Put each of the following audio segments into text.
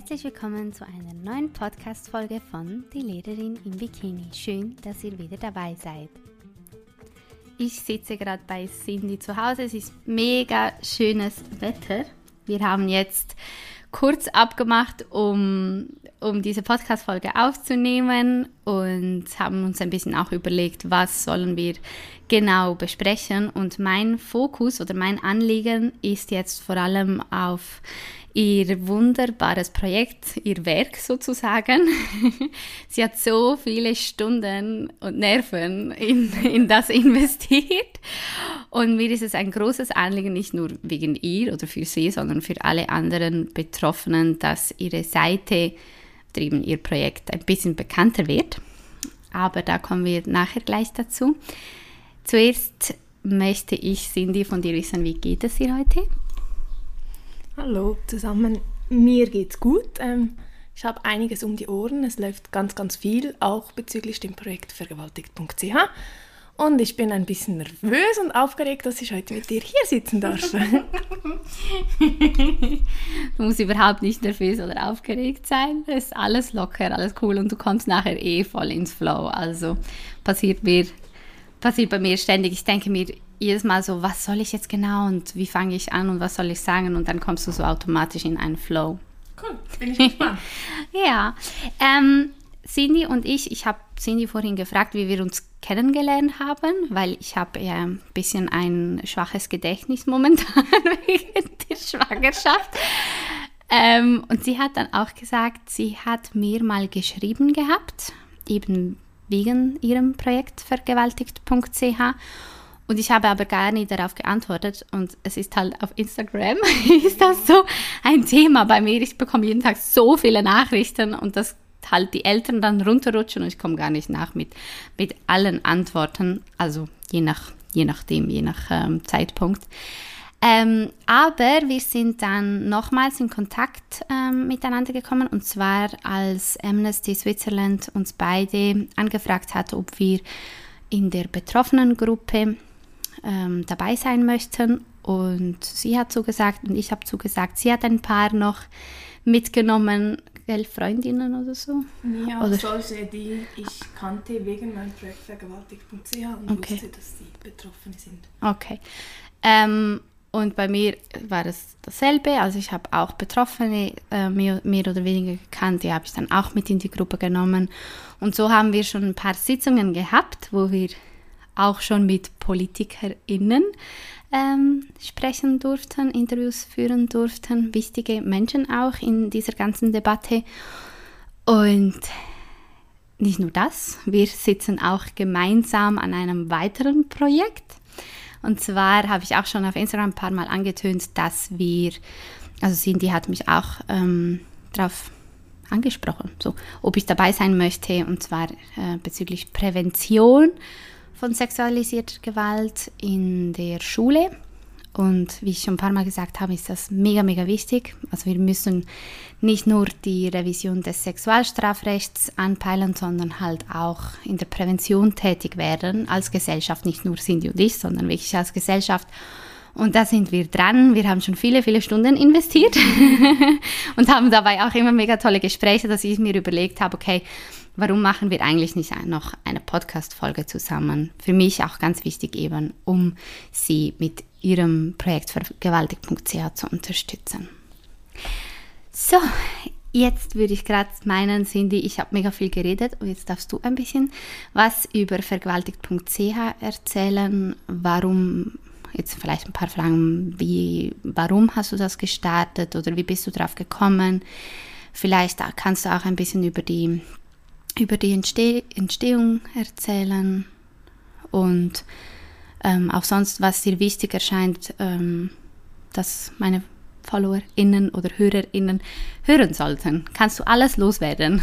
Herzlich willkommen zu einer neuen Podcast-Folge von Die Lehrerin im Bikini. Schön, dass ihr wieder dabei seid. Ich sitze gerade bei Cindy zu Hause. Es ist mega schönes Wetter. Wir haben jetzt kurz abgemacht, um, um diese Podcast-Folge aufzunehmen und haben uns ein bisschen auch überlegt, was sollen wir genau besprechen. Und mein Fokus oder mein Anliegen ist jetzt vor allem auf ihr wunderbares Projekt, ihr Werk sozusagen. Sie hat so viele Stunden und Nerven in, in das investiert. Und mir ist es ein großes Anliegen, nicht nur wegen ihr oder für sie, sondern für alle anderen Betroffenen, dass ihre Seite, oder ihr Projekt ein bisschen bekannter wird. Aber da kommen wir nachher gleich dazu. Zuerst möchte ich Cindy von dir wissen, wie geht es dir heute? Hallo zusammen, mir geht's gut. Ähm, ich habe einiges um die Ohren. Es läuft ganz, ganz viel, auch bezüglich dem Projekt vergewaltigt.ch. Und ich bin ein bisschen nervös und aufgeregt, dass ich heute mit dir hier sitzen darf. du musst überhaupt nicht nervös oder aufgeregt sein. Es ist alles locker, alles cool und du kommst nachher eh voll ins Flow. Also passiert mir passiert bei mir ständig. Ich denke mir jedes Mal so, was soll ich jetzt genau und wie fange ich an und was soll ich sagen und dann kommst du so automatisch in einen Flow. Cool, bin ich gespannt. ja, ähm, Cindy und ich, ich habe Cindy vorhin gefragt, wie wir uns kennengelernt haben, weil ich habe ja ein bisschen ein schwaches Gedächtnis momentan wegen der Schwangerschaft. Ähm, und sie hat dann auch gesagt, sie hat mir mal geschrieben gehabt, eben wegen ihrem Projekt vergewaltigt.ch. Und ich habe aber gar nicht darauf geantwortet. Und es ist halt auf Instagram, ist das so ein Thema bei mir. Ich bekomme jeden Tag so viele Nachrichten und das halt die Eltern dann runterrutschen und ich komme gar nicht nach mit, mit allen Antworten. Also je, nach, je nachdem, je nach ähm, Zeitpunkt. Ähm, aber wir sind dann nochmals in Kontakt ähm, miteinander gekommen und zwar als Amnesty Switzerland uns beide angefragt hat, ob wir in der betroffenen Gruppe ähm, dabei sein möchten. Und sie hat zugesagt und ich habe zugesagt. Sie hat ein paar noch mitgenommen, gell, Freundinnen oder so? Ja, oder? solche, die ich kannte wegen meinem Projekt vergewaltigt.ch und okay. wusste, dass sie betroffen sind. Okay. Ähm, und bei mir war es dasselbe. Also ich habe auch Betroffene äh, mehr, mehr, oder weniger gekannt. Die habe ich dann auch mit in die Gruppe genommen. Und so haben wir schon ein paar Sitzungen gehabt, wo wir auch schon mit PolitikerInnen ähm, sprechen durften, Interviews führen durften, wichtige Menschen auch in dieser ganzen Debatte. Und nicht nur das, wir sitzen auch gemeinsam an einem weiteren Projekt und zwar habe ich auch schon auf Instagram ein paar Mal angetönt, dass wir, also Cindy hat mich auch ähm, darauf angesprochen, so, ob ich dabei sein möchte, und zwar äh, bezüglich Prävention von sexualisierter Gewalt in der Schule. Und wie ich schon ein paar Mal gesagt habe, ist das mega, mega wichtig. Also wir müssen nicht nur die Revision des Sexualstrafrechts anpeilen, sondern halt auch in der Prävention tätig werden als Gesellschaft, nicht nur Cindy und ich, sondern wirklich als Gesellschaft. Und da sind wir dran. Wir haben schon viele, viele Stunden investiert und haben dabei auch immer mega tolle Gespräche, dass ich mir überlegt habe, okay, warum machen wir eigentlich nicht noch eine Podcast-Folge zusammen? Für mich auch ganz wichtig eben, um sie mit ihrem Projekt vergewaltigt.ch zu unterstützen. So, jetzt würde ich gerade meinen, Cindy, ich habe mega viel geredet und jetzt darfst du ein bisschen was über vergewaltigt.ch erzählen. Warum, jetzt vielleicht ein paar Fragen, wie, warum hast du das gestartet oder wie bist du drauf gekommen? Vielleicht kannst du auch ein bisschen über die, über die Entsteh Entstehung erzählen und ähm, auch sonst, was dir wichtig erscheint, ähm, dass meine FollowerInnen oder HörerInnen hören sollten. Kannst du alles loswerden?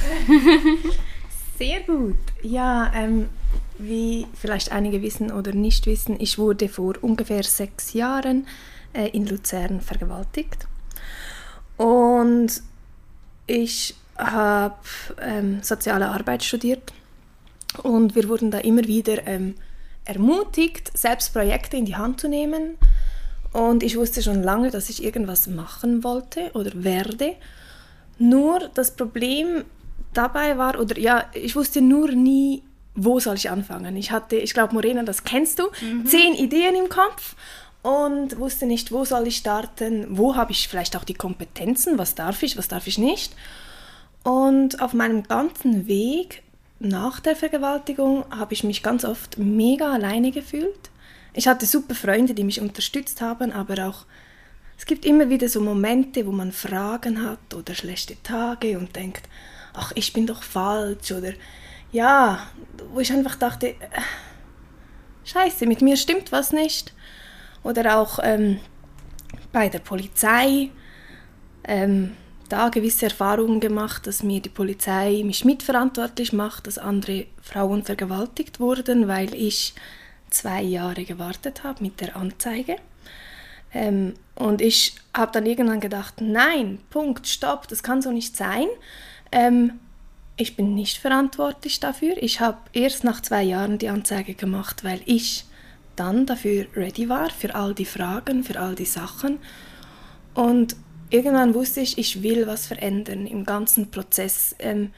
Sehr gut. Ja, ähm, wie vielleicht einige wissen oder nicht wissen, ich wurde vor ungefähr sechs Jahren äh, in Luzern vergewaltigt. Und ich habe ähm, soziale Arbeit studiert und wir wurden da immer wieder ähm, ermutigt, selbst Projekte in die Hand zu nehmen. Und ich wusste schon lange, dass ich irgendwas machen wollte oder werde. Nur das Problem dabei war, oder ja, ich wusste nur nie, wo soll ich anfangen. Ich hatte, ich glaube, Morena, das kennst du, mhm. zehn Ideen im Kopf und wusste nicht, wo soll ich starten, wo habe ich vielleicht auch die Kompetenzen, was darf ich, was darf ich nicht. Und auf meinem ganzen Weg nach der Vergewaltigung habe ich mich ganz oft mega alleine gefühlt. Ich hatte super Freunde, die mich unterstützt haben, aber auch es gibt immer wieder so Momente, wo man Fragen hat oder schlechte Tage und denkt, ach, ich bin doch falsch oder ja, wo ich einfach dachte, äh, scheiße, mit mir stimmt was nicht. Oder auch ähm, bei der Polizei ähm, da gewisse Erfahrungen gemacht, dass mir die Polizei mich mitverantwortlich macht, dass andere Frauen vergewaltigt wurden, weil ich zwei Jahre gewartet habe mit der Anzeige. Ähm, und ich habe dann irgendwann gedacht, nein, Punkt, stopp, das kann so nicht sein. Ähm, ich bin nicht verantwortlich dafür. Ich habe erst nach zwei Jahren die Anzeige gemacht, weil ich dann dafür ready war, für all die Fragen, für all die Sachen. Und irgendwann wusste ich, ich will was verändern im ganzen Prozess. Ähm,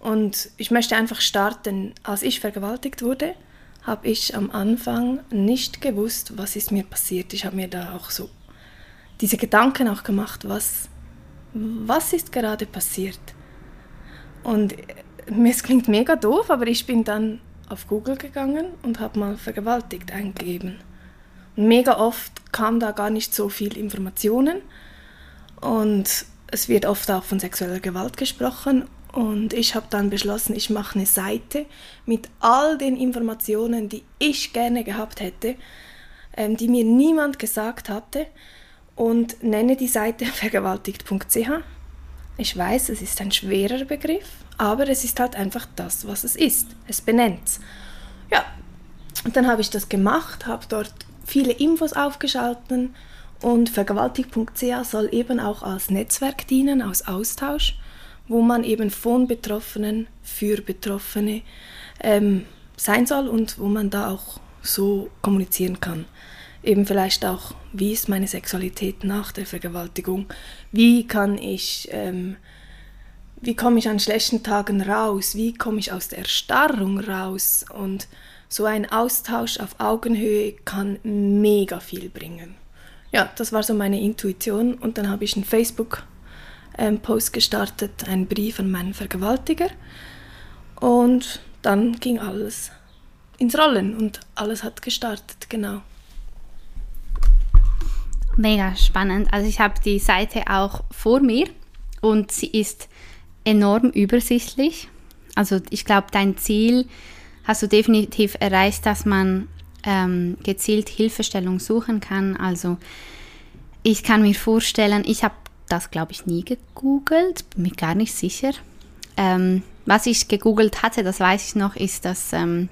und ich möchte einfach starten. Als ich vergewaltigt wurde, habe ich am Anfang nicht gewusst, was ist mir passiert. Ich habe mir da auch so diese Gedanken auch gemacht, was, was ist gerade passiert. Und es klingt mega doof, aber ich bin dann auf Google gegangen und habe mal vergewaltigt eingegeben. Und mega oft kam da gar nicht so viel Informationen und es wird oft auch von sexueller Gewalt gesprochen und ich habe dann beschlossen, ich mache eine Seite mit all den Informationen, die ich gerne gehabt hätte, ähm, die mir niemand gesagt hatte und nenne die Seite vergewaltigt.ch. Ich weiß, es ist ein schwerer Begriff, aber es ist halt einfach das, was es ist. Es benennt es. Ja, und dann habe ich das gemacht, habe dort viele Infos aufgeschalten und vergewaltigt.ch soll eben auch als Netzwerk dienen, als Austausch, wo man eben von Betroffenen für Betroffene ähm, sein soll und wo man da auch so kommunizieren kann. Eben vielleicht auch, wie ist meine Sexualität nach der Vergewaltigung, wie kann ich, ähm, wie komme ich an schlechten Tagen raus, wie komme ich aus der Erstarrung raus? Und so ein Austausch auf Augenhöhe kann mega viel bringen. Ja, das war so meine Intuition und dann habe ich einen Facebook-Post gestartet, einen Brief an meinen Vergewaltiger und dann ging alles ins Rollen und alles hat gestartet, genau. Mega spannend. Also ich habe die Seite auch vor mir und sie ist enorm übersichtlich. Also ich glaube, dein Ziel hast du definitiv erreicht, dass man ähm, gezielt Hilfestellung suchen kann. Also ich kann mir vorstellen, ich habe das, glaube ich, nie gegoogelt, bin mir gar nicht sicher. Ähm, was ich gegoogelt hatte, das weiß ich noch, ist, dass ähm,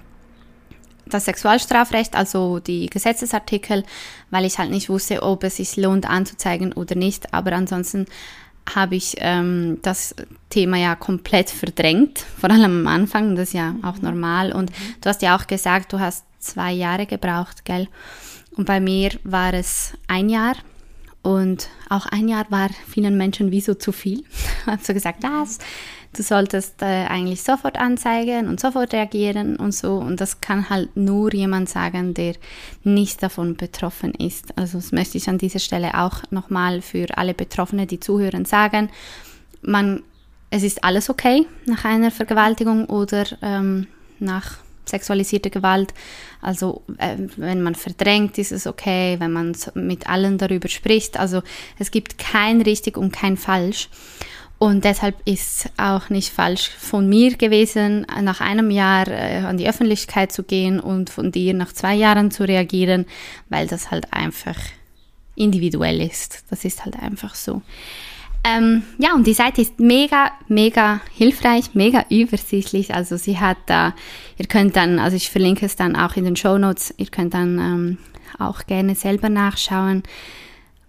das Sexualstrafrecht, also die Gesetzesartikel, weil ich halt nicht wusste, ob es sich lohnt anzuzeigen oder nicht. Aber ansonsten habe ich ähm, das Thema ja komplett verdrängt, vor allem am Anfang, das ist ja auch normal. Und du hast ja auch gesagt, du hast zwei Jahre gebraucht, gell? Und bei mir war es ein Jahr. Und auch ein Jahr war vielen Menschen wie so zu viel. Habe so gesagt, das du solltest äh, eigentlich sofort anzeigen und sofort reagieren und so. Und das kann halt nur jemand sagen, der nicht davon betroffen ist. Also das möchte ich an dieser Stelle auch nochmal für alle Betroffenen, die zuhören, sagen. Man, es ist alles okay nach einer Vergewaltigung oder ähm, nach sexualisierter Gewalt. Also äh, wenn man verdrängt, ist es okay, wenn man mit allen darüber spricht. Also es gibt kein richtig und kein falsch. Und deshalb ist auch nicht falsch von mir gewesen, nach einem Jahr äh, an die Öffentlichkeit zu gehen und von dir nach zwei Jahren zu reagieren, weil das halt einfach individuell ist. Das ist halt einfach so. Ähm, ja, und die Seite ist mega, mega hilfreich, mega übersichtlich. Also sie hat da, ihr könnt dann, also ich verlinke es dann auch in den Show Notes, ihr könnt dann ähm, auch gerne selber nachschauen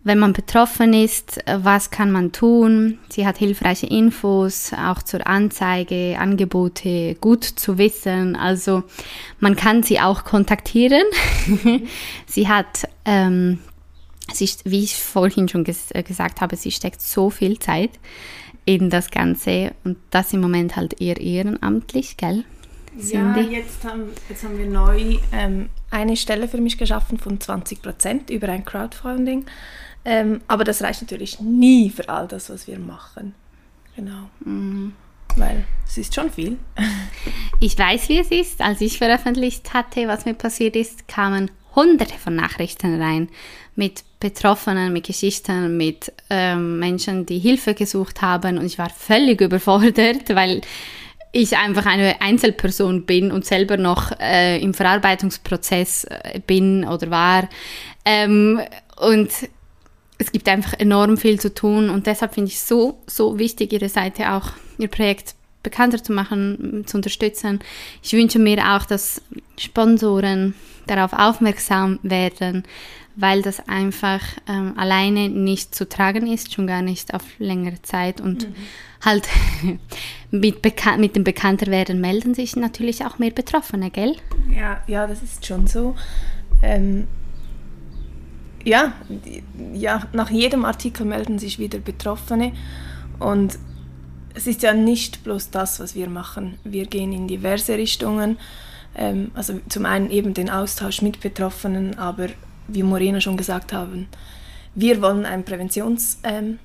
wenn man betroffen ist, was kann man tun? Sie hat hilfreiche Infos, auch zur Anzeige, Angebote, gut zu wissen. Also man kann sie auch kontaktieren. sie hat, ähm, sie, wie ich vorhin schon ges äh, gesagt habe, sie steckt so viel Zeit in das Ganze und das im Moment halt eher ehrenamtlich, gell? Cindy? Ja, jetzt haben, jetzt haben wir neu ähm, eine Stelle für mich geschaffen von 20 Prozent über ein Crowdfunding. Ähm, aber das reicht natürlich nie für all das, was wir machen. Genau. Mhm. Weil es ist schon viel. ich weiß, wie es ist. Als ich veröffentlicht hatte, was mir passiert ist, kamen hunderte von Nachrichten rein mit Betroffenen, mit Geschichten, mit ähm, Menschen, die Hilfe gesucht haben. Und ich war völlig überfordert, weil ich einfach eine Einzelperson bin und selber noch äh, im Verarbeitungsprozess äh, bin oder war. Ähm, und es gibt einfach enorm viel zu tun und deshalb finde ich so, so wichtig, Ihre Seite auch, Ihr Projekt bekannter zu machen, zu unterstützen. Ich wünsche mir auch, dass Sponsoren darauf aufmerksam werden, weil das einfach ähm, alleine nicht zu tragen ist, schon gar nicht auf längere Zeit und mhm. halt mit, Bekan mit dem Bekannterwerden melden sich natürlich auch mehr Betroffene, gell? Ja, ja, das ist schon so. Ähm, ja, ja, nach jedem Artikel melden sich wieder Betroffene und es ist ja nicht bloß das, was wir machen. Wir gehen in diverse Richtungen. Ähm, also zum einen eben den Austausch mit Betroffenen, aber wie Morena schon gesagt haben, wir wollen ein Präventionskonzept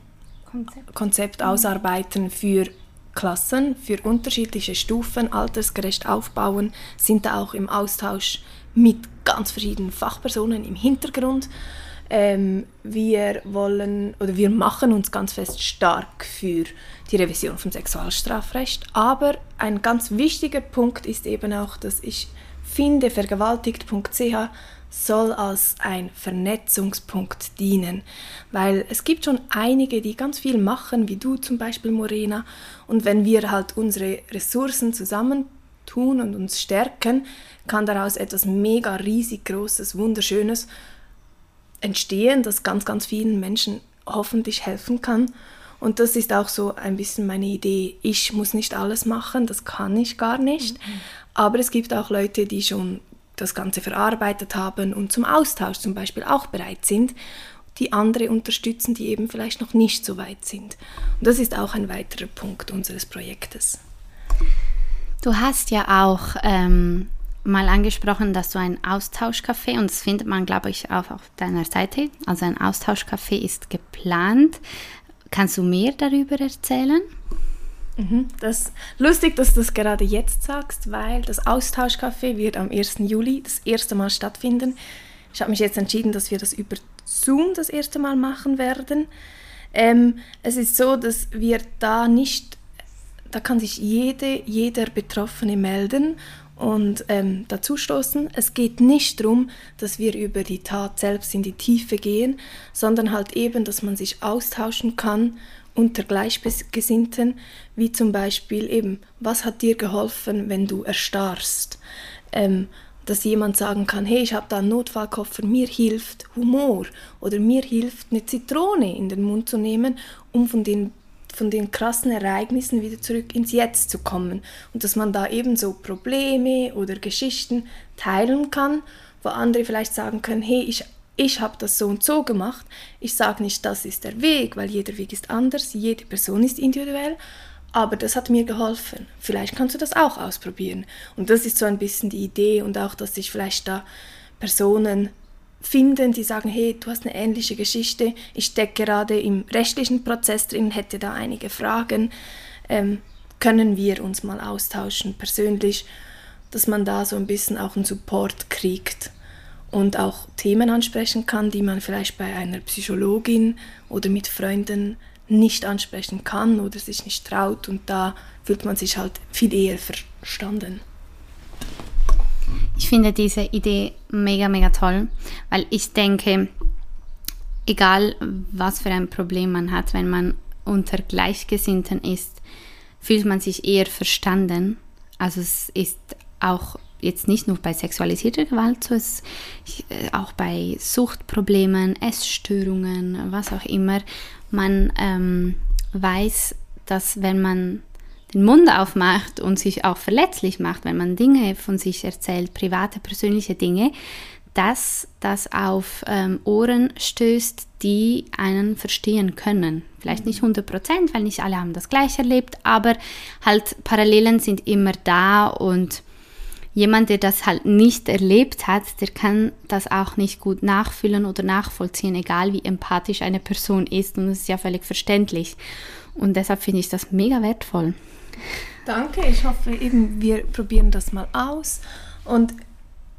ähm, ausarbeiten für Klassen, für unterschiedliche Stufen, altersgerecht aufbauen, sind da auch im Austausch mit ganz verschiedenen Fachpersonen im Hintergrund. Ähm, wir wollen oder wir machen uns ganz fest stark für die Revision vom Sexualstrafrecht. Aber ein ganz wichtiger Punkt ist eben auch, dass ich finde, vergewaltigt.ch soll als ein Vernetzungspunkt dienen, weil es gibt schon einige, die ganz viel machen, wie du zum Beispiel, Morena, und wenn wir halt unsere Ressourcen zusammentun und uns stärken, kann daraus etwas mega riesig großes, wunderschönes entstehen, das ganz, ganz vielen Menschen hoffentlich helfen kann. Und das ist auch so ein bisschen meine Idee. Ich muss nicht alles machen, das kann ich gar nicht. Mhm. Aber es gibt auch Leute, die schon das Ganze verarbeitet haben und zum Austausch zum Beispiel auch bereit sind, die andere unterstützen, die eben vielleicht noch nicht so weit sind. Und das ist auch ein weiterer Punkt unseres Projektes. Du hast ja auch ähm, mal angesprochen, dass du ein Austauschcafé, und das findet man, glaube ich, auch auf deiner Seite, also ein Austauschcafé ist geplant. Kannst du mehr darüber erzählen? Mhm, das lustig, dass du das gerade jetzt sagst, weil das Austauschcafé wird am 1. Juli das erste Mal stattfinden. Ich habe mich jetzt entschieden, dass wir das über Zoom das erste Mal machen werden. Ähm, es ist so, dass wir da nicht, da kann sich jede, jeder Betroffene melden und ähm, dazustoßen. Es geht nicht darum, dass wir über die Tat selbst in die Tiefe gehen, sondern halt eben, dass man sich austauschen kann unter Gleichgesinnten, wie zum Beispiel eben, was hat dir geholfen, wenn du erstarrst? Ähm, dass jemand sagen kann, hey, ich habe da einen Notfallkoffer, mir hilft Humor oder mir hilft eine Zitrone in den Mund zu nehmen, um von den von den krassen Ereignissen wieder zurück ins Jetzt zu kommen und dass man da eben so Probleme oder Geschichten teilen kann, wo andere vielleicht sagen können, hey, ich, ich habe das so und so gemacht. Ich sage nicht, das ist der Weg, weil jeder Weg ist anders, jede Person ist individuell, aber das hat mir geholfen. Vielleicht kannst du das auch ausprobieren. Und das ist so ein bisschen die Idee und auch, dass sich vielleicht da Personen finden, die sagen, hey, du hast eine ähnliche Geschichte, ich stecke gerade im rechtlichen Prozess drin, hätte da einige Fragen, ähm, können wir uns mal austauschen persönlich, dass man da so ein bisschen auch einen Support kriegt und auch Themen ansprechen kann, die man vielleicht bei einer Psychologin oder mit Freunden nicht ansprechen kann oder sich nicht traut und da fühlt man sich halt viel eher verstanden. Ich finde diese Idee mega, mega toll, weil ich denke, egal was für ein Problem man hat, wenn man unter Gleichgesinnten ist, fühlt man sich eher verstanden. Also es ist auch jetzt nicht nur bei sexualisierter Gewalt so, es äh, auch bei Suchtproblemen, Essstörungen, was auch immer. Man ähm, weiß, dass wenn man den Mund aufmacht und sich auch verletzlich macht, wenn man Dinge von sich erzählt, private, persönliche Dinge, dass das auf ähm, Ohren stößt, die einen verstehen können. Vielleicht nicht 100 Prozent, weil nicht alle haben das gleich erlebt, aber halt Parallelen sind immer da und jemand, der das halt nicht erlebt hat, der kann das auch nicht gut nachfühlen oder nachvollziehen, egal wie empathisch eine Person ist. Und das ist ja völlig verständlich. Und deshalb finde ich das mega wertvoll. Danke, ich hoffe eben, wir probieren das mal aus. Und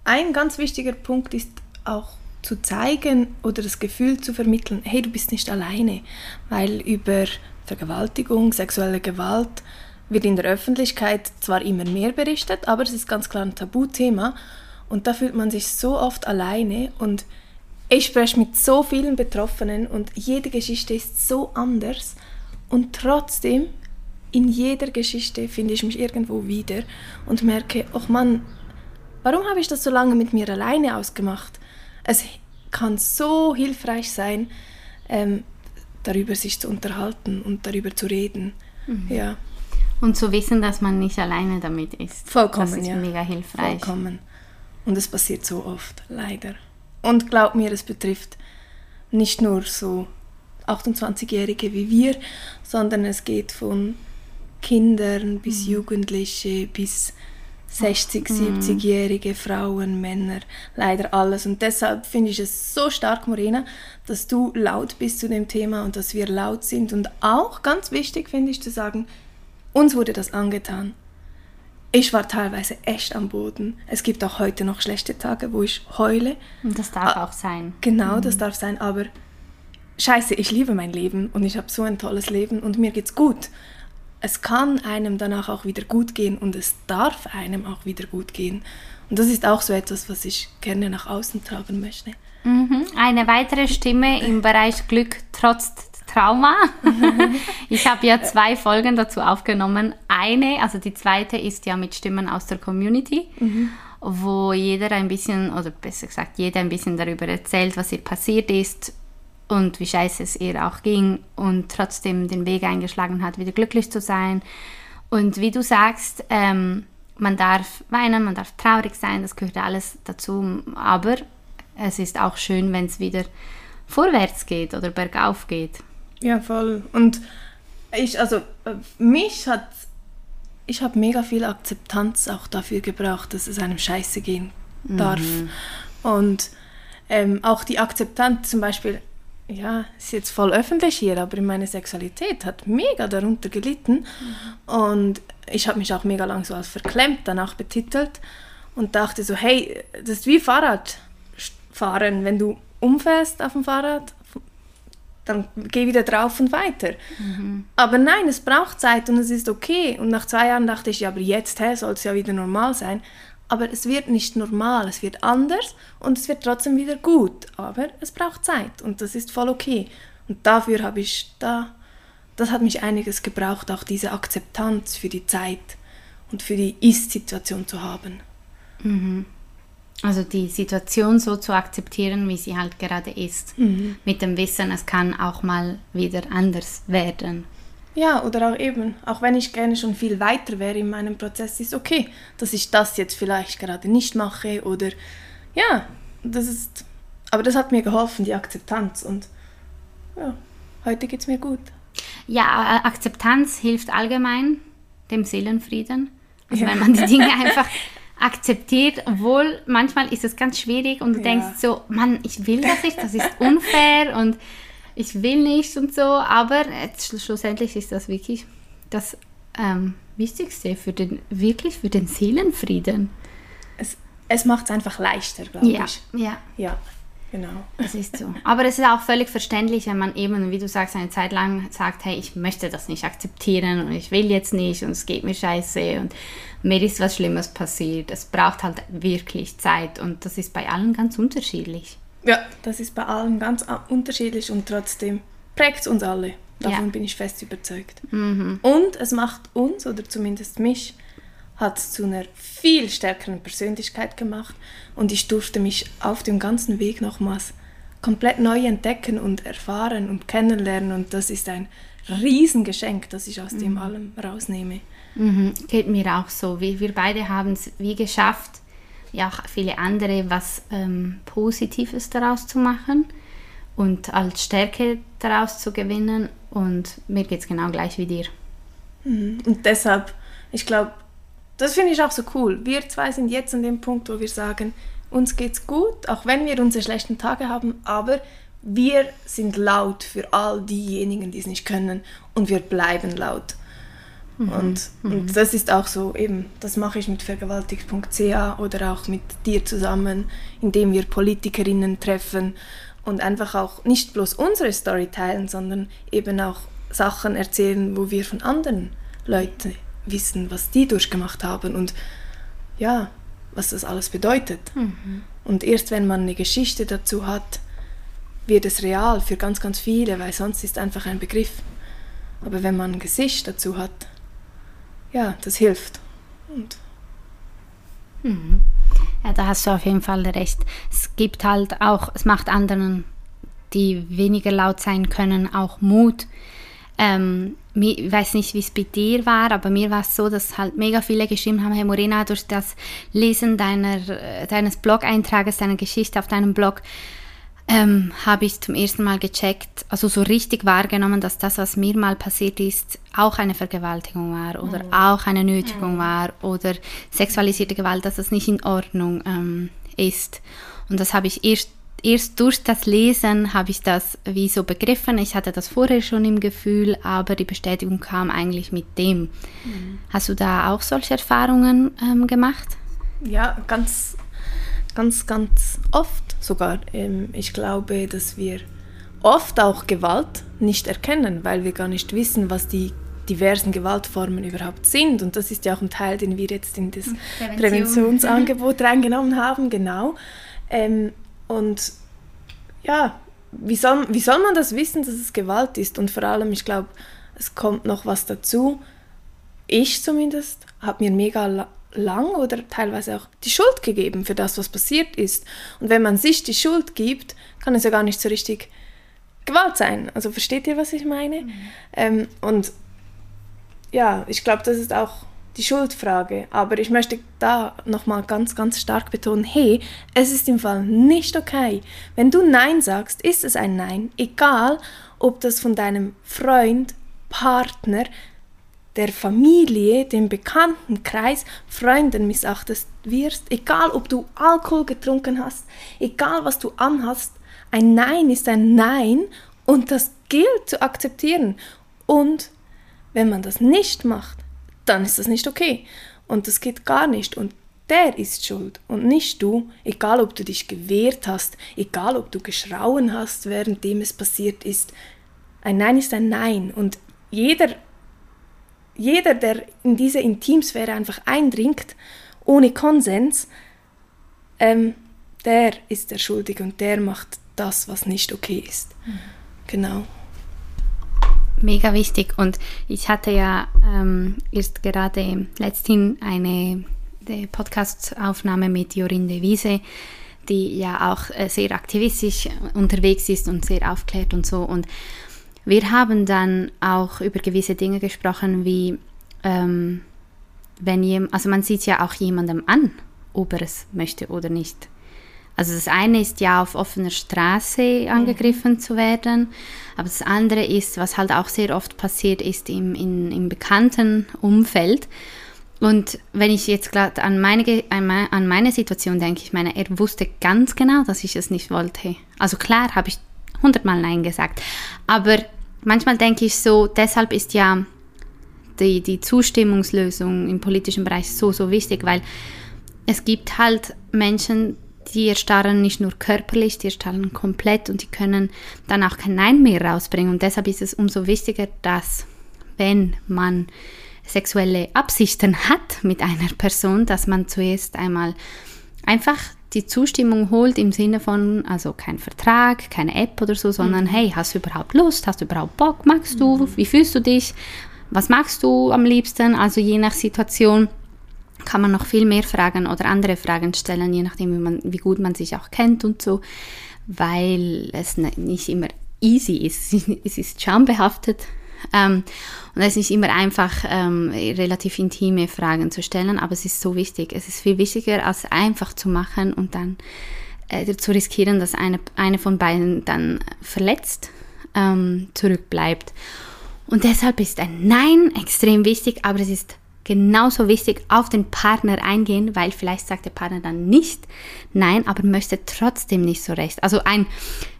ein ganz wichtiger Punkt ist auch zu zeigen oder das Gefühl zu vermitteln, hey, du bist nicht alleine, weil über Vergewaltigung, sexuelle Gewalt wird in der Öffentlichkeit zwar immer mehr berichtet, aber es ist ganz klar ein Tabuthema und da fühlt man sich so oft alleine und ich spreche mit so vielen Betroffenen und jede Geschichte ist so anders und trotzdem in jeder Geschichte finde ich mich irgendwo wieder und merke, ach Mann, warum habe ich das so lange mit mir alleine ausgemacht? Es kann so hilfreich sein, ähm, darüber sich zu unterhalten und darüber zu reden. Mhm. Ja. Und zu wissen, dass man nicht alleine damit ist. Vollkommen, Das ist ja. mega hilfreich. Vollkommen. Und es passiert so oft, leider. Und glaub mir, es betrifft nicht nur so 28-Jährige wie wir, sondern es geht von Kindern bis Mhm. Jugendliche bis 60, 70-jährige Frauen, Männer, leider alles. Und deshalb finde ich es so stark, Morena, dass du laut bist zu dem Thema und dass wir laut sind. Und auch ganz wichtig finde ich zu sagen, uns wurde das angetan. Ich war teilweise echt am Boden. Es gibt auch heute noch schlechte Tage, wo ich heule. Und das darf Ah. auch sein. Genau, das darf sein, aber scheiße, ich liebe mein Leben und ich habe so ein tolles Leben und mir geht's gut. Es kann einem danach auch wieder gut gehen und es darf einem auch wieder gut gehen. Und das ist auch so etwas, was ich gerne nach außen tragen möchte. Mhm. Eine weitere Stimme im Bereich Glück trotz Trauma. ich habe ja zwei Folgen dazu aufgenommen. Eine, also die zweite ist ja mit Stimmen aus der Community, wo jeder ein bisschen, oder besser gesagt, jeder ein bisschen darüber erzählt, was ihr passiert ist und wie scheiße es ihr auch ging und trotzdem den Weg eingeschlagen hat, wieder glücklich zu sein. Und wie du sagst, ähm, man darf weinen, man darf traurig sein, das gehört alles dazu, aber es ist auch schön, wenn es wieder vorwärts geht oder bergauf geht. Ja, voll. Und ich, also mich hat, ich habe mega viel Akzeptanz auch dafür gebraucht, dass es einem scheiße gehen darf. Und ähm, auch die Akzeptanz zum Beispiel, ja, ist jetzt voll öffentlich hier, aber meine Sexualität hat mega darunter gelitten. Und ich habe mich auch mega lang so als verklemmt danach betitelt und dachte so, hey, das ist wie Fahrradfahren, wenn du umfährst auf dem Fahrrad, dann geh wieder drauf und weiter. Aber nein, es braucht Zeit und es ist okay. Und nach zwei Jahren dachte ich, ja, aber jetzt soll es ja wieder normal sein. Aber es wird nicht normal, es wird anders und es wird trotzdem wieder gut. Aber es braucht Zeit und das ist voll okay. Und dafür habe ich da, das hat mich einiges gebraucht, auch diese Akzeptanz für die Zeit und für die Ist-Situation zu haben. Also die Situation so zu akzeptieren, wie sie halt gerade ist. Mit dem Wissen, es kann auch mal wieder anders werden. Ja, oder auch eben, auch wenn ich gerne schon viel weiter wäre in meinem Prozess, ist okay, dass ich das jetzt vielleicht gerade nicht mache oder ja, das ist, aber das hat mir geholfen, die Akzeptanz und ja, heute geht es mir gut. Ja, Akzeptanz hilft allgemein dem Seelenfrieden. Also Ja. wenn man die Dinge einfach akzeptiert, obwohl manchmal ist es ganz schwierig und du Ja. denkst so, Mann, ich will das nicht, das ist unfair und ich will nicht und so, aber jetzt, schlussendlich ist das wirklich das ähm, Wichtigste für den, wirklich für den Seelenfrieden. Es, es macht es einfach leichter, glaube Ja, ich. ja. Ja, genau. Das ist so. Aber es ist auch völlig verständlich, wenn man eben, wie du sagst, eine Zeit lang sagt, hey, ich möchte das nicht akzeptieren und ich will jetzt nicht und es geht mir scheiße und mir ist was Schlimmes passiert. Es braucht halt wirklich Zeit und das ist bei allen ganz unterschiedlich. Ja, das ist bei allen ganz a- unterschiedlich und trotzdem prägt es uns alle. Davon Ja. Mhm. bin ich fest überzeugt. Und es macht uns, oder zumindest mich, hat es zu einer viel stärkeren Persönlichkeit gemacht und ich durfte mich auf dem ganzen Weg nochmals komplett neu entdecken und erfahren und kennenlernen und das ist ein Riesengeschenk, das ich aus Mhm. dem allem rausnehme. Mhm. Geht mir auch so. Wir, wir beide haben es wie geschafft, ja auch viele andere, was ähm, Positives daraus zu machen und als Stärke daraus zu gewinnen. Und mir geht es genau gleich wie dir. Mhm. Und deshalb, ich glaube, das finde ich auch so cool. Wir zwei sind jetzt an dem Punkt, wo wir sagen, uns geht's gut, auch wenn wir unsere schlechten Tage haben, aber wir sind laut für all diejenigen, die es nicht können und wir bleiben laut. Mhm. Und, mhm. und das ist auch so, eben, das mache ich mit vergewaltigt.ca oder auch mit dir zusammen, indem wir Politikerinnen treffen und einfach auch nicht bloß unsere Story teilen, sondern eben auch Sachen erzählen, wo wir von anderen Leuten wissen, was die durchgemacht haben und ja, was das alles bedeutet. Mhm. Und erst wenn man eine Geschichte dazu hat, wird es real für ganz, ganz viele, weil sonst ist einfach ein Begriff. Aber wenn man ein Gesicht dazu hat, ja, das hilft. Und mhm. Ja, da hast du auf jeden Fall recht. Es gibt halt auch, es macht anderen, die weniger laut sein können, auch Mut. Ähm, ich weiß nicht, wie es bei dir war, aber mir war es so, dass halt mega viele geschrieben haben, hey Morena, durch das Lesen deiner, äh, deines Blog-Eintrages, deiner Geschichte auf deinem Blog, ähm, habe ich zum ersten Mal gecheckt, also so richtig wahrgenommen, dass das, was mir mal passiert ist, auch eine Vergewaltigung war oder mhm. auch eine Nötigung mhm. war oder sexualisierte Gewalt, dass das nicht in Ordnung ähm, ist. Und das habe ich erst, erst durch das Lesen habe ich das wie so begriffen. Ich hatte das vorher schon im Gefühl, aber die Bestätigung kam eigentlich mit dem. Mhm. Hast du da auch solche Erfahrungen ähm, gemacht? Ja, ganz ganz, ganz oft sogar. Ähm, ich glaube, dass wir oft auch Gewalt nicht erkennen, weil wir gar nicht wissen, was die diversen Gewaltformen überhaupt sind. Und das ist ja auch ein Teil, den wir jetzt in das Prävention. Präventionsangebot reingenommen haben, genau. Ähm, und ja, wie soll, wie soll man das wissen, dass es Gewalt ist? Und vor allem, ich glaube, es kommt noch was dazu. Ich zumindest habe mir mega lang oder teilweise auch die Schuld gegeben für das, was passiert ist. Und wenn man sich die Schuld gibt, kann es ja gar nicht so richtig Gewalt sein. Also versteht ihr, was ich meine? Mhm. Ähm, und ja, ich glaube, das ist auch die Schuldfrage. Aber ich möchte da nochmal ganz, ganz stark betonen, hey, es ist im Fall nicht okay. Wenn du Nein sagst, ist es ein Nein. Egal, ob das von deinem Freund, Partner, der Familie, dem Bekanntenkreis, Freunden missachtet wirst, egal ob du Alkohol getrunken hast, egal was du anhast, ein Nein ist ein Nein und das gilt zu akzeptieren. Und wenn man das nicht macht, dann ist das nicht okay. Und das geht gar nicht. Und der ist schuld und nicht du, egal ob du dich gewehrt hast, egal ob du geschrauen hast, währenddem es passiert ist. Ein Nein ist ein Nein und jeder jeder, der in diese Intimsphäre einfach eindringt, ohne Konsens, ähm, der ist der Schuldige und der macht das, was nicht okay ist. Mhm. Genau. Mega wichtig. Und ich hatte ja ähm, erst gerade letzthin eine Podcast-Aufnahme mit Jorinde Wiese, die ja auch äh, sehr aktivistisch unterwegs ist und sehr aufklärt und so. Und wir haben dann auch über gewisse Dinge gesprochen, wie ähm, wenn jemand, also man sieht ja auch jemandem an, ob er es möchte oder nicht. Also das eine ist ja auf offener Straße angegriffen mhm. zu werden, aber das andere ist, was halt auch sehr oft passiert ist im, in, im bekannten Umfeld. Und wenn ich jetzt gerade an meine, an meine Situation denke, ich meine, er wusste ganz genau, dass ich es nicht wollte. Also klar habe ich hundertmal Nein gesagt. Aber manchmal denke ich so, deshalb ist ja die, die Zustimmungslösung im politischen Bereich so, so wichtig, weil es gibt halt Menschen, die erstarren nicht nur körperlich, die erstarren komplett und die können dann auch kein Nein mehr rausbringen. Und deshalb ist es umso wichtiger, dass wenn man sexuelle Absichten hat mit einer Person, dass man zuerst einmal einfach die Zustimmung holt im Sinne von, also kein Vertrag, keine App oder so, sondern mhm. hey, hast du überhaupt Lust, hast du überhaupt Bock, magst du, mhm. wie fühlst du dich, was magst du am liebsten, also je nach Situation kann man noch viel mehr Fragen oder andere Fragen stellen, je nachdem, wie, man, wie gut man sich auch kennt und so, weil es nicht immer easy ist. Es ist schambehaftet, Ähm, und es ist nicht immer einfach, ähm, relativ intime Fragen zu stellen, aber es ist so wichtig. Es ist viel wichtiger, als einfach zu machen und dann äh, zu riskieren, dass eine, eine von beiden dann verletzt ähm, zurückbleibt. Und deshalb ist ein Nein extrem wichtig, aber es ist genauso wichtig, auf den Partner eingehen, weil vielleicht sagt der Partner dann nicht nein, aber möchte trotzdem nicht so recht. Also ein,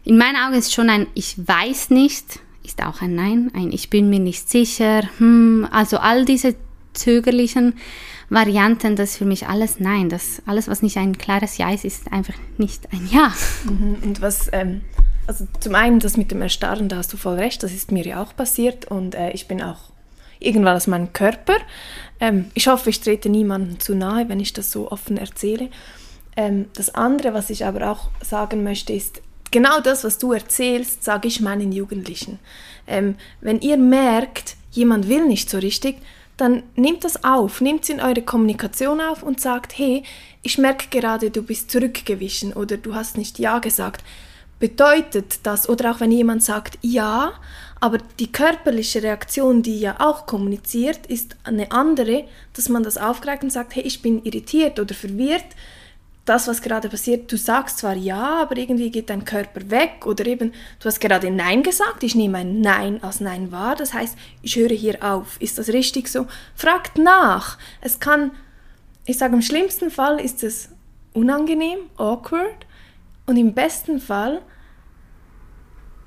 in meinen Augen ist schon ein Ich weiß nicht, ist auch ein Nein, ein Ich bin mir nicht sicher, hm, also all diese zögerlichen Varianten, das ist für mich alles Nein. Das, alles, was nicht ein klares Ja ist, ist einfach nicht ein Ja. Mhm, und was, ähm, also zum einen das mit dem Erstarren, da hast du voll recht, das ist mir ja auch passiert und äh, ich bin auch irgendwann aus meinem Körper. Ähm, ich hoffe, ich trete niemandem zu nahe, wenn ich das so offen erzähle. Ähm, das andere, was ich aber auch sagen möchte, ist, genau das, was du erzählst, sage ich meinen Jugendlichen. Ähm, wenn ihr merkt, jemand will nicht so richtig, dann nehmt das auf, nehmt es in eure Kommunikation auf und sagt, hey, ich merke gerade, du bist zurückgewichen oder du hast nicht Ja gesagt. Bedeutet das, oder auch wenn jemand sagt Ja, aber die körperliche Reaktion, die ja auch kommuniziert, ist eine andere, dass man das aufgreift und sagt, hey, ich bin irritiert oder verwirrt. Das, was gerade passiert, du sagst zwar ja, aber irgendwie geht dein Körper weg oder eben, du hast gerade Nein gesagt, ich nehme ein Nein als Nein wahr, das heißt, ich höre hier auf. Ist das richtig so? Fragt nach. Es kann, ich sage, im schlimmsten Fall ist es unangenehm, awkward und im besten Fall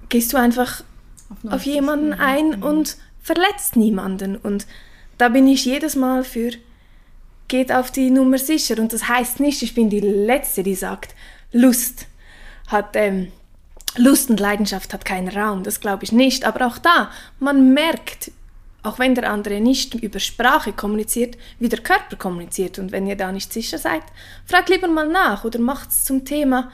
gehst du einfach auf, auf jemanden ein mhm. und verletzt niemanden. Und da bin ich jedes Mal für, geht auf die Nummer sicher. Und das heißt nicht, ich bin die Letzte, die sagt, Lust hat, ähm, Lust und Leidenschaft hat keinen Raum. Das glaube ich nicht. Aber auch da, man merkt, auch wenn der andere nicht über Sprache kommuniziert, wie der Körper kommuniziert. Und wenn ihr da nicht sicher seid, fragt lieber mal nach oder macht es zum Thema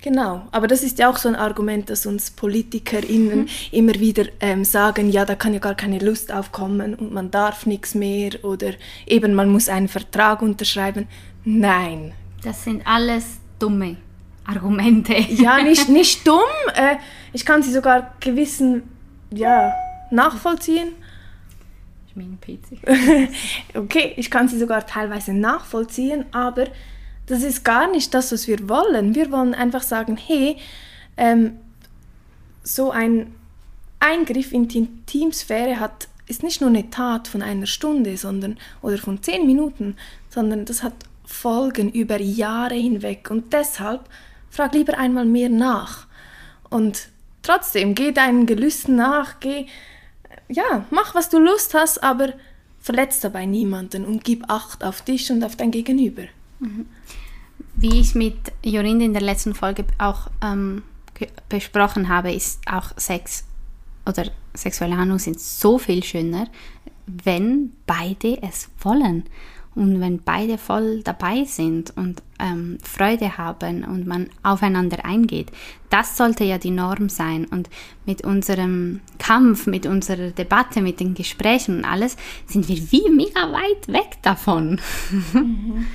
Genau, aber das ist ja auch so ein Argument, dass uns PolitikerInnen mhm. immer wieder ähm, sagen, ja, da kann ja gar keine Lust aufkommen und man darf nichts mehr oder eben man muss einen Vertrag unterschreiben. Nein. Das sind alles dumme Argumente. Ja, nicht, nicht dumm. Äh, ich kann sie sogar gewissen, ja, nachvollziehen. Ich meine PC. okay, ich kann sie sogar teilweise nachvollziehen, aber das ist gar nicht das, was wir wollen. Wir wollen einfach sagen, hey, ähm, so ein Eingriff in die Intimsphäre hat, ist nicht nur eine Tat von einer Stunde sondern, oder von zehn Minuten, sondern das hat Folgen über Jahre hinweg. Und deshalb frag lieber einmal mehr nach. Und trotzdem, geh deinen Gelüsten nach, geh, ja, mach, was du Lust hast, aber verletz dabei niemanden und gib Acht auf dich und auf dein Gegenüber. Mhm. Wie ich mit Jorinde in der letzten Folge auch ähm, besprochen habe, ist auch Sex oder sexuelle Handlungen sind so viel schöner, wenn beide es wollen und wenn beide voll dabei sind und ähm, Freude haben und man aufeinander eingeht. Das sollte ja die Norm sein. Und mit unserem Kampf, mit unserer Debatte, mit den Gesprächen und alles sind wir wie mega weit weg davon. Mhm.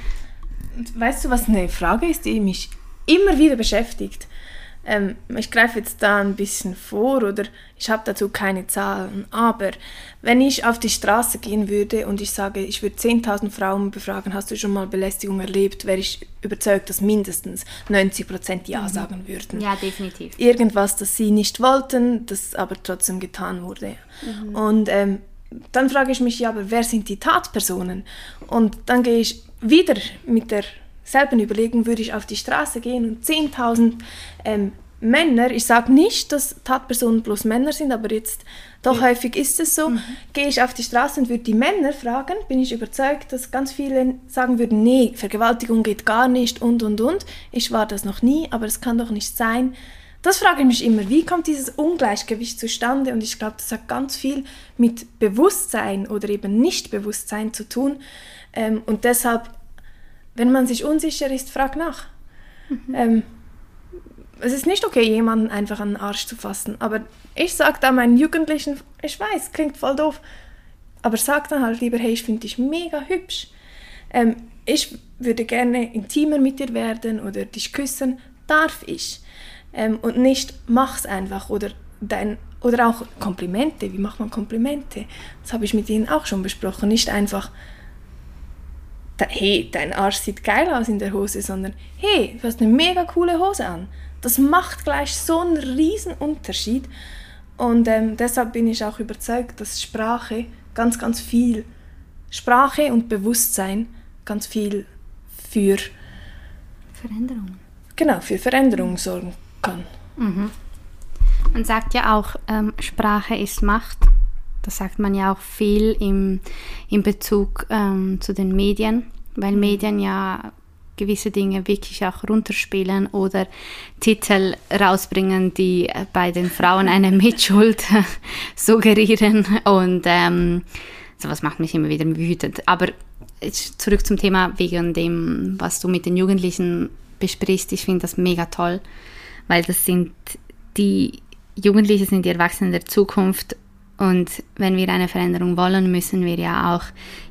Weißt du, was eine Frage ist, die mich immer wieder beschäftigt? Ähm, ich greife jetzt da ein bisschen vor oder ich habe dazu keine Zahlen, aber wenn ich auf die Straße gehen würde und ich sage, ich würde 10.000 Frauen befragen, hast du schon mal Belästigung erlebt, wäre ich überzeugt, dass mindestens 90% Ja mhm. sagen würden. Ja, definitiv. Irgendwas, das sie nicht wollten, das aber trotzdem getan wurde. Mhm. Und ähm, dann frage ich mich, ja, aber wer sind die Tatpersonen? Und dann gehe ich wieder mit derselben Überlegung, würde ich auf die Straße gehen und 10.000 ähm, Männer, ich sage nicht, dass Tatpersonen bloß Männer sind, aber jetzt doch ja. häufig ist es so, mhm. gehe ich auf die Straße und würde die Männer fragen, bin ich überzeugt, dass ganz viele sagen würden, nee, Vergewaltigung geht gar nicht und, und, und. Ich war das noch nie, aber es kann doch nicht sein. Das frage ich mich immer, wie kommt dieses Ungleichgewicht zustande? Und ich glaube, das hat ganz viel mit Bewusstsein oder eben Nichtbewusstsein zu tun. Ähm, und deshalb, wenn man sich unsicher ist, frag nach. Mhm. Ähm, es ist nicht okay, jemanden einfach an den Arsch zu fassen. Aber ich sage da meinen Jugendlichen, ich weiß, klingt voll doof, aber sag dann halt lieber, hey, ich finde dich mega hübsch. Ähm, ich würde gerne intimer mit dir werden oder dich küssen. Darf ich? Ähm, und nicht, mach's einfach oder dein oder auch Komplimente, wie macht man Komplimente? Das habe ich mit ihnen auch schon besprochen. Nicht einfach, hey, dein Arsch sieht geil aus in der Hose, sondern hey, du hast eine mega coole Hose an. Das macht gleich so einen riesen Unterschied. Und ähm, deshalb bin ich auch überzeugt, dass Sprache ganz, ganz viel, Sprache und Bewusstsein ganz viel für Veränderung. Genau, für Veränderung sorgen kann. Mhm. Man sagt ja auch, ähm, Sprache ist Macht. Das sagt man ja auch viel im, in Bezug ähm, zu den Medien, weil mhm. Medien ja gewisse Dinge wirklich auch runterspielen oder Titel rausbringen, die bei den Frauen eine Mitschuld suggerieren und ähm, sowas macht mich immer wieder wütend. Aber zurück zum Thema wegen dem, was du mit den Jugendlichen besprichst. Ich finde das mega toll, weil das sind die Jugendlichen sind die Erwachsenen der Zukunft und wenn wir eine Veränderung wollen, müssen wir ja auch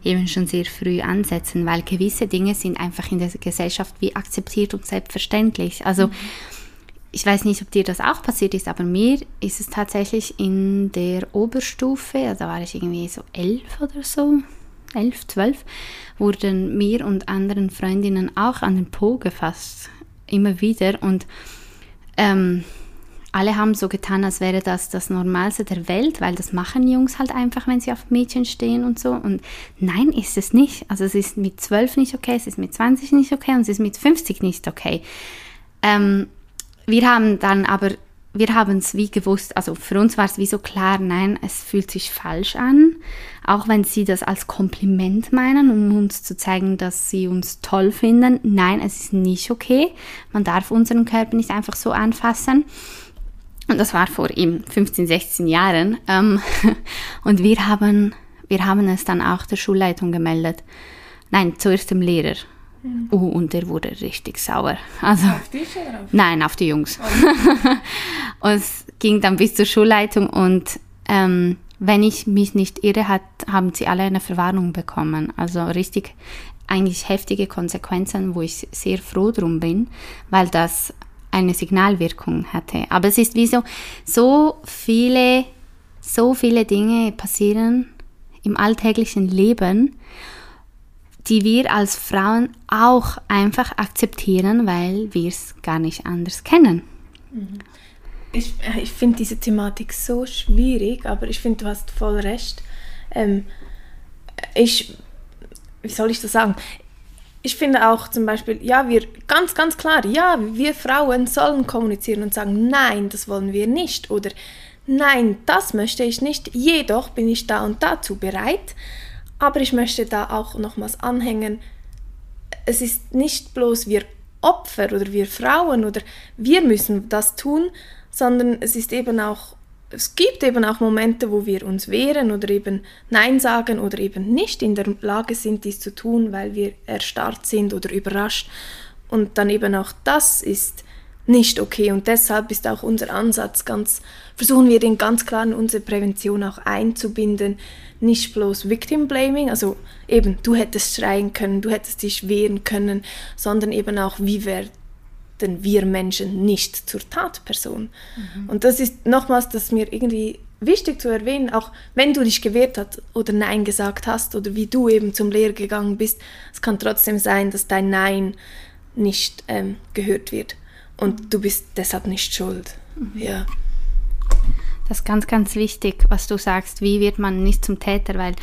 eben schon sehr früh ansetzen, weil gewisse Dinge sind einfach in der Gesellschaft wie akzeptiert und selbstverständlich. Also mhm. ich weiß nicht, ob dir das auch passiert ist, aber mir ist es tatsächlich in der Oberstufe, also da war ich irgendwie so elf oder so, elf, zwölf, wurden mir und anderen Freundinnen auch an den Po gefasst, immer wieder und ähm, alle haben so getan, als wäre das das Normalste der Welt, weil das machen Jungs halt einfach, wenn sie auf Mädchen stehen und so. Und nein, ist es nicht. Also es ist mit 12 nicht okay, es ist mit 20 nicht okay und es ist mit 50 nicht okay. Ähm, wir haben dann aber, wir haben es wie gewusst, also für uns war es wie so klar, nein, es fühlt sich falsch an, auch wenn sie das als Kompliment meinen, um uns zu zeigen, dass sie uns toll finden. Nein, es ist nicht okay. Man darf unseren Körper nicht einfach so anfassen. Und das war vor eben 15, 16 Jahren. Ähm, und wir haben, wir haben es dann auch der Schulleitung gemeldet. Nein, zuerst dem Lehrer. Mhm. Oh, und der wurde richtig sauer. Also, auf dich oder auf? Nein, auf die Jungs. Oh. und es ging dann bis zur Schulleitung und ähm, wenn ich mich nicht irre, hat, haben sie alle eine Verwarnung bekommen. Also richtig eigentlich heftige Konsequenzen, wo ich sehr froh drum bin, weil das eine Signalwirkung hatte. Aber es ist wie so, so viele, so viele Dinge passieren im alltäglichen Leben, die wir als Frauen auch einfach akzeptieren, weil wir es gar nicht anders kennen. Mhm. Ich, äh, ich finde diese Thematik so schwierig, aber ich finde, du hast voll recht. Ähm, ich, wie soll ich das sagen? Ich finde auch zum Beispiel, ja, wir ganz, ganz klar, ja, wir Frauen sollen kommunizieren und sagen, nein, das wollen wir nicht oder nein, das möchte ich nicht, jedoch bin ich da und dazu bereit. Aber ich möchte da auch nochmals anhängen, es ist nicht bloß wir Opfer oder wir Frauen oder wir müssen das tun, sondern es ist eben auch es gibt eben auch Momente, wo wir uns wehren oder eben Nein sagen oder eben nicht in der Lage sind, dies zu tun, weil wir erstarrt sind oder überrascht. Und dann eben auch das ist nicht okay. Und deshalb ist auch unser Ansatz ganz, versuchen wir den ganz klar in unsere Prävention auch einzubinden. Nicht bloß Victim Blaming, also eben du hättest schreien können, du hättest dich wehren können, sondern eben auch, wie wäre werden wir Menschen nicht zur Tatperson. Mhm. Und das ist nochmals, das mir irgendwie wichtig zu erwähnen, auch wenn du dich gewehrt hast oder Nein gesagt hast oder wie du eben zum Lehrer gegangen bist, es kann trotzdem sein, dass dein Nein nicht ähm, gehört wird und du bist deshalb nicht schuld. Mhm. Ja. Das ist ganz, ganz wichtig, was du sagst. Wie wird man nicht zum Täter? Weil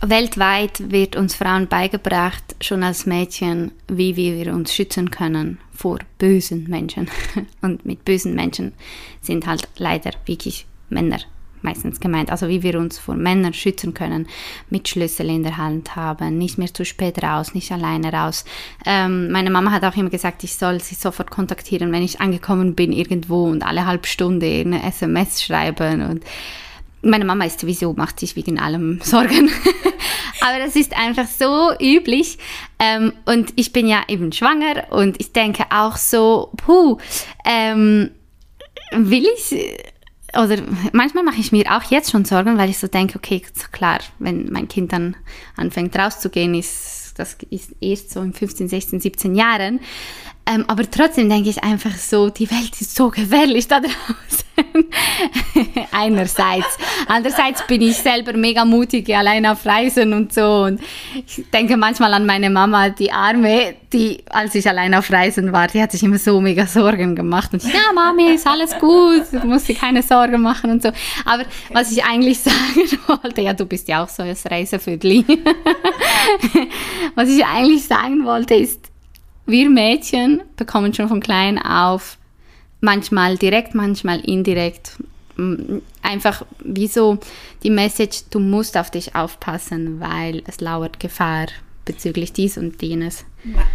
weltweit wird uns Frauen beigebracht, schon als Mädchen, wie wir uns schützen können vor bösen Menschen. Und mit bösen Menschen sind halt leider wirklich Männer meistens gemeint. Also wie wir uns vor Männern schützen können, mit Schlüssel in der Hand haben, nicht mehr zu spät raus, nicht alleine raus. Ähm, meine Mama hat auch immer gesagt, ich soll sie sofort kontaktieren, wenn ich angekommen bin irgendwo und alle halbe Stunde eine SMS schreiben und meine Mama ist sowieso, macht sich wegen allem Sorgen. Aber das ist einfach so üblich. Ähm, und ich bin ja eben schwanger und ich denke auch so, puh, ähm, will ich, oder manchmal mache ich mir auch jetzt schon Sorgen, weil ich so denke, okay, klar, wenn mein Kind dann anfängt rauszugehen, ist das ist erst so in 15, 16, 17 Jahren. Ähm, aber trotzdem denke ich einfach so, die Welt ist so gefährlich da draußen. Einerseits. Andererseits bin ich selber mega mutig, allein auf Reisen und so. Und ich denke manchmal an meine Mama, die Arme, die, als ich allein auf Reisen war, die hat sich immer so mega Sorgen gemacht. Und ich, ja, Mami, ist alles gut, du musst dir keine Sorgen machen und so. Aber was ich eigentlich sagen wollte, ja, du bist ja auch so ein Reisevögel. was ich eigentlich sagen wollte, ist, wir Mädchen bekommen schon von klein auf manchmal direkt, manchmal indirekt einfach wie so die Message, du musst auf dich aufpassen, weil es lauert Gefahr bezüglich dies und jenes.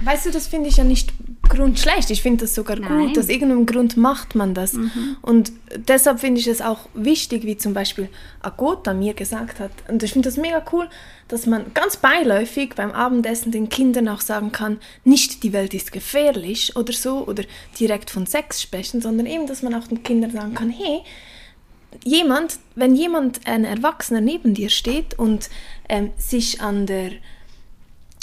Weißt du, das finde ich ja nicht grundschlecht. Ich finde das sogar Nein. gut. Aus irgendeinem Grund macht man das. Mhm. Und deshalb finde ich es auch wichtig, wie zum Beispiel Agota mir gesagt hat. Und ich finde das mega cool, dass man ganz beiläufig beim Abendessen den Kindern auch sagen kann, nicht die Welt ist gefährlich oder so, oder direkt von Sex sprechen, sondern eben, dass man auch den Kindern sagen kann, hey, jemand, wenn jemand, ein Erwachsener neben dir steht und ähm, sich an der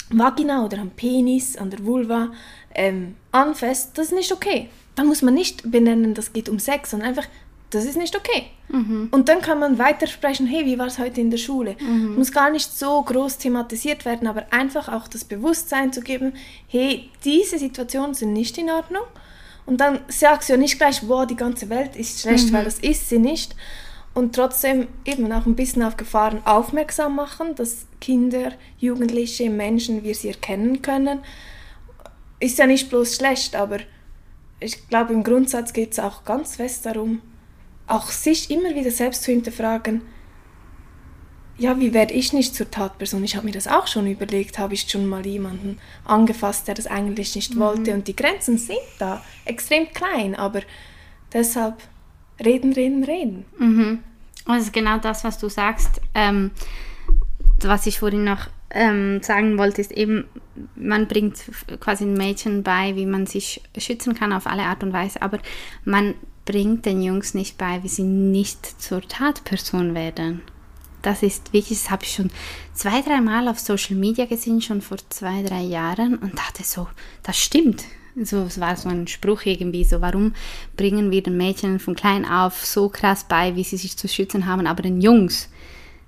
Vagina oder am Penis, an der Vulva ähm, anfasst, das ist nicht okay. Dann muss man nicht benennen, das geht um Sex, sondern einfach, das ist nicht okay. Mhm. Und dann kann man weitersprechen, hey, wie war es heute in der Schule? Mhm. Muss gar nicht so groß thematisiert werden, aber einfach auch das Bewusstsein zu geben, hey, diese Situationen sind nicht in Ordnung. Und dann sagst du ja nicht gleich, wow, die ganze Welt ist schlecht, mhm. weil das ist sie nicht und trotzdem eben auch ein bisschen auf Gefahren aufmerksam machen, dass Kinder, Jugendliche, Menschen, wir sie erkennen können. Ist ja nicht bloß schlecht, aber ich glaube, im Grundsatz geht es auch ganz fest darum, auch sich immer wieder selbst zu hinterfragen, ja, wie werde ich nicht zur Tatperson? Ich habe mir das auch schon überlegt, habe ich schon mal jemanden angefasst, der das eigentlich nicht mhm. wollte. Und die Grenzen sind da extrem klein, aber deshalb reden, reden, reden. Mhm. Das ist genau das, was du sagst. Ähm, was ich vorhin noch ähm, sagen wollte, ist eben, man bringt quasi den Mädchen bei, wie man sich schützen kann auf alle Art und Weise, aber man bringt den Jungs nicht bei, wie sie nicht zur Tatperson werden. Das ist wirklich, das habe ich schon zwei, drei Mal auf Social Media gesehen, schon vor zwei, drei Jahren und dachte so, das stimmt. So, es war so ein Spruch irgendwie, so warum bringen wir den Mädchen von klein auf so krass bei, wie sie sich zu schützen haben, aber den Jungs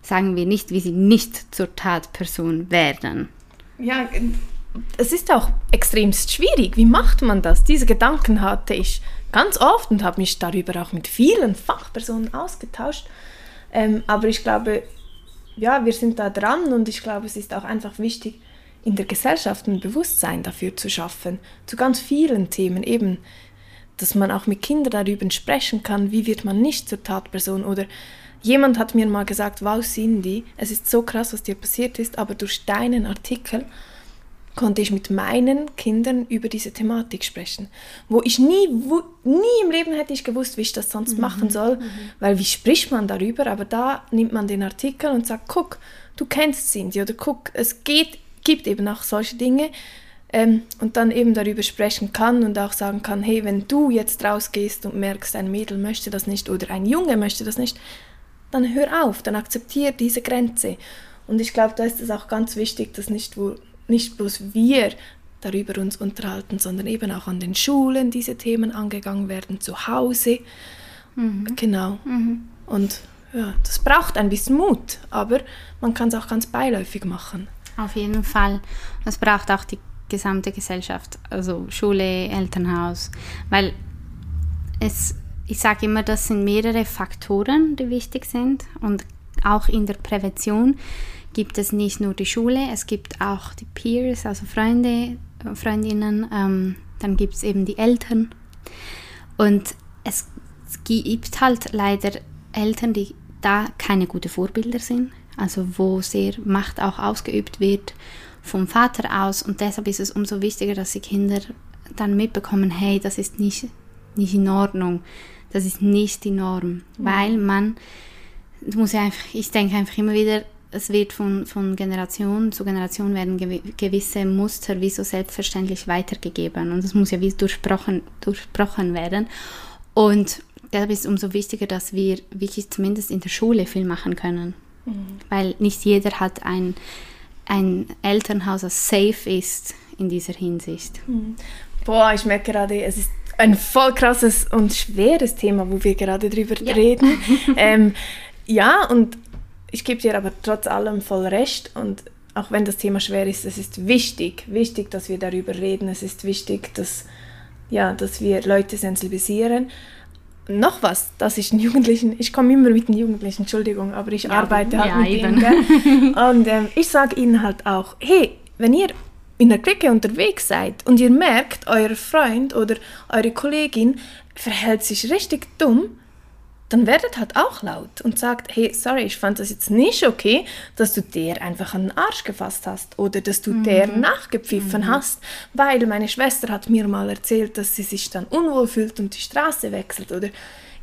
sagen wir nicht, wie sie nicht zur Tatperson werden. Ja, es ist auch extremst schwierig. Wie macht man das? Diese Gedanken hatte ich ganz oft und habe mich darüber auch mit vielen Fachpersonen ausgetauscht. Ähm, aber ich glaube, ja, wir sind da dran und ich glaube, es ist auch einfach wichtig, in der Gesellschaft ein Bewusstsein dafür zu schaffen, zu ganz vielen Themen eben, dass man auch mit Kindern darüber sprechen kann, wie wird man nicht zur Tatperson oder jemand hat mir mal gesagt, wow Cindy, es ist so krass, was dir passiert ist, aber durch deinen Artikel konnte ich mit meinen Kindern über diese Thematik sprechen, wo ich nie, wo, nie im Leben hätte ich gewusst, wie ich das sonst mhm. machen soll, mhm. weil wie spricht man darüber, aber da nimmt man den Artikel und sagt, guck, du kennst Cindy oder guck, es geht gibt eben auch solche Dinge ähm, und dann eben darüber sprechen kann und auch sagen kann, hey, wenn du jetzt rausgehst und merkst, ein Mädel möchte das nicht oder ein Junge möchte das nicht, dann hör auf, dann akzeptiere diese Grenze. Und ich glaube, da ist es auch ganz wichtig, dass nicht, wo, nicht bloß wir darüber uns unterhalten, sondern eben auch an den Schulen diese Themen angegangen werden, zu Hause. Mhm. Genau. Mhm. Und ja, das braucht ein bisschen Mut, aber man kann es auch ganz beiläufig machen. Auf jeden Fall. Es braucht auch die gesamte Gesellschaft, also Schule, Elternhaus, weil es, ich sage immer, das sind mehrere Faktoren, die wichtig sind. Und auch in der Prävention gibt es nicht nur die Schule, es gibt auch die Peers, also Freunde, Freundinnen, ähm, dann gibt es eben die Eltern. Und es, es gibt halt leider Eltern, die da keine guten Vorbilder sind also wo sehr Macht auch ausgeübt wird vom Vater aus. Und deshalb ist es umso wichtiger, dass die Kinder dann mitbekommen, hey, das ist nicht, nicht in Ordnung, das ist nicht die Norm, mhm. weil man, muss ja einfach, ich denke einfach immer wieder, es wird von, von Generation zu Generation werden gewisse Muster wie so selbstverständlich weitergegeben und es muss ja wie durchbrochen, durchbrochen werden. Und deshalb ist es umso wichtiger, dass wir wirklich zumindest in der Schule viel machen können. Mhm. Weil nicht jeder hat ein, ein Elternhaus, das safe ist in dieser Hinsicht. Mhm. Boah, ich merke gerade, es ist ein voll krasses und schweres Thema, wo wir gerade drüber ja. reden. ähm, ja, und ich gebe dir aber trotz allem voll recht. Und auch wenn das Thema schwer ist, es ist wichtig, wichtig, dass wir darüber reden. Es ist wichtig, dass, ja, dass wir Leute sensibilisieren. Noch was, dass ich den Jugendlichen, ich komme immer mit den Jugendlichen, Entschuldigung, aber ich ja, arbeite halt ja, mit eben. denen. Und ähm, ich sage ihnen halt auch, hey, wenn ihr in der Clique unterwegs seid und ihr merkt, euer Freund oder eure Kollegin verhält sich richtig dumm, dann werdet halt auch laut und sagt, hey, sorry, ich fand das jetzt nicht okay, dass du der einfach an den Arsch gefasst hast oder dass du mhm. der nachgepfiffen mhm. hast, weil meine Schwester hat mir mal erzählt, dass sie sich dann unwohl fühlt und die Straße wechselt oder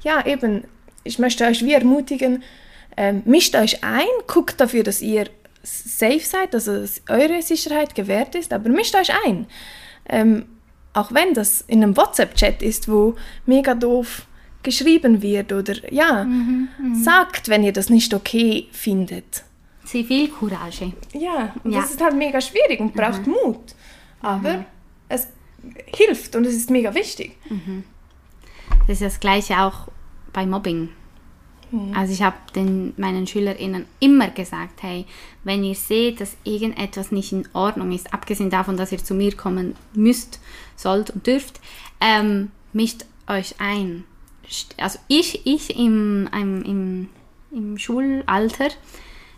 ja, eben, ich möchte euch wie ermutigen, ähm, mischt euch ein, guckt dafür, dass ihr safe seid, also dass eure Sicherheit gewährt ist, aber mischt euch ein. Ähm, auch wenn das in einem WhatsApp-Chat ist, wo mega doof geschrieben wird oder ja, mhm, mh. sagt, wenn ihr das nicht okay findet. Zivilcourage. Ja, und ja. das ist halt mega schwierig und braucht mhm. Mut. Aber mhm. es hilft und es ist mega wichtig. Mhm. Das ist das Gleiche auch bei Mobbing. Mhm. Also ich habe meinen SchülerInnen immer gesagt, hey, wenn ihr seht, dass irgendetwas nicht in Ordnung ist, abgesehen davon, dass ihr zu mir kommen müsst, sollt und dürft, ähm, mischt euch ein. Also ich, ich im, im, im, Schulalter,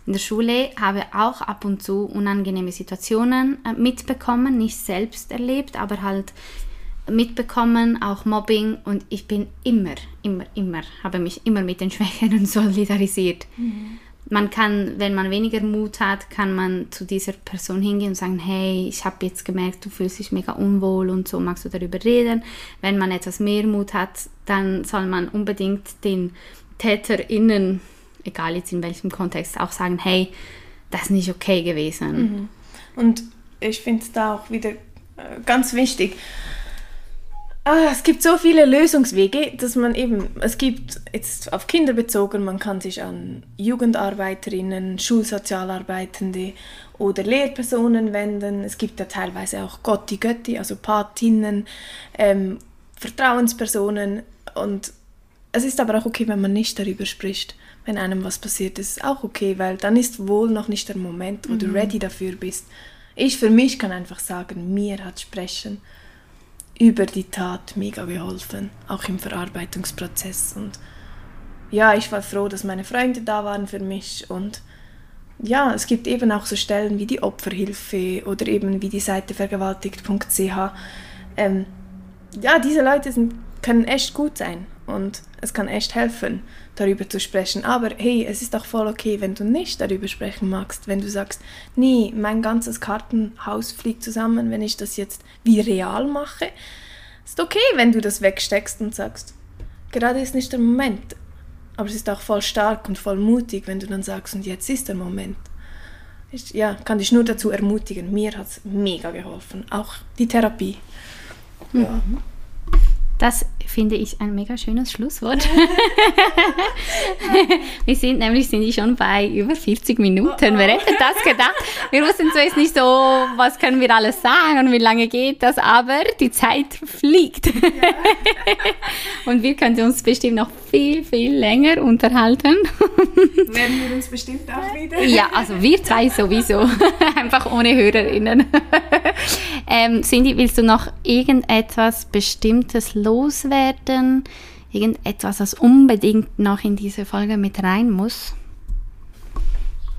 in der Schule, habe auch ab und zu unangenehme Situationen äh, mitbekommen, nicht selbst erlebt, aber halt mitbekommen, auch Mobbing und ich bin immer, immer, immer, habe mich immer mit den Schwächeren solidarisiert. Mhm. Man kann, wenn man weniger Mut hat, kann man zu dieser Person hingehen und sagen, hey, ich habe jetzt gemerkt, du fühlst dich mega unwohl und so magst du darüber reden. Wenn man etwas mehr Mut hat, dann soll man unbedingt den TäterInnen, egal jetzt in welchem Kontext, auch sagen, hey, das ist nicht okay gewesen. Mhm. Und ich finde es da auch wieder äh, ganz wichtig, Ah, es gibt so viele Lösungswege, dass man eben, es gibt jetzt auf Kinder bezogen, man kann sich an Jugendarbeiterinnen, Schulsozialarbeitende oder Lehrpersonen wenden. Es gibt ja teilweise auch Gotti Götti, also Patinnen, ähm, Vertrauenspersonen und es ist aber auch okay, wenn man nicht darüber spricht. Wenn einem was passiert, ist es auch okay, weil dann ist wohl noch nicht der Moment, wo mhm. du ready dafür bist. Ich für mich kann einfach sagen, mir hat Sprechen über die Tat mega geholfen, auch im Verarbeitungsprozess. Und ja, ich war froh, dass meine Freunde da waren für mich und ja, es gibt eben auch so Stellen wie die Opferhilfe oder eben wie die Seite vergewaltigt.ch. Ähm, ja, diese Leute sind, können echt gut sein und es kann echt helfen, darüber zu sprechen. Aber hey, es ist auch voll okay, wenn du nicht darüber sprechen magst, wenn du sagst, nee, mein ganzes Kartenhaus fliegt zusammen, wenn ich das jetzt wie real mache. Ist okay, wenn du das wegsteckst und sagst, gerade ist nicht der Moment. Aber es ist auch voll stark und voll mutig, wenn du dann sagst, und jetzt ist der Moment. Ich ja, kann dich nur dazu ermutigen. Mir hat es mega geholfen. Auch die Therapie. Ja. Mhm. Das finde ich ein mega schönes Schlusswort. wir sind nämlich sind die schon bei über 40 Minuten. Wer hätte das gedacht? Wir wussten zuerst nicht so, was können wir alles sagen und wie lange geht das, aber die Zeit fliegt. Ja. und wir könnten uns bestimmt noch viel, viel länger unterhalten. Werden wir uns bestimmt auch wieder. Ja, also wir zwei sowieso. Einfach ohne HörerInnen. ähm, Cindy, willst du noch irgendetwas Bestimmtes loswerden? Irgendetwas, was unbedingt noch in diese Folge mit rein muss?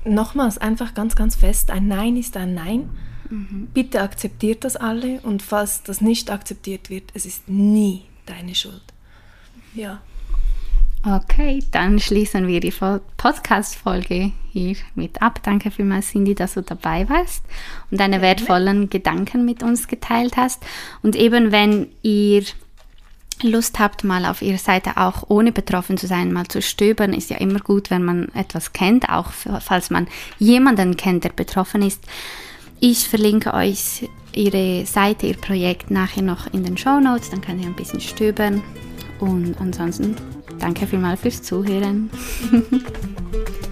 Nochmals, einfach ganz, ganz fest, ein Nein ist ein Nein. Mhm. Bitte akzeptiert das alle und falls das nicht akzeptiert wird, es ist nie deine Schuld. Ja. Okay, dann schließen wir die Podcast-Folge hier mit ab. Danke vielmals, Cindy, dass du dabei warst und deine wertvollen Gedanken mit uns geteilt hast. Und eben, wenn ihr Lust habt, mal auf ihrer Seite auch ohne betroffen zu sein, mal zu stöbern, ist ja immer gut, wenn man etwas kennt, auch falls man jemanden kennt, der betroffen ist. Ich verlinke euch ihre Seite, ihr Projekt nachher noch in den Show Notes, dann könnt ihr ein bisschen stöbern. Und ansonsten danke vielmals fürs Zuhören.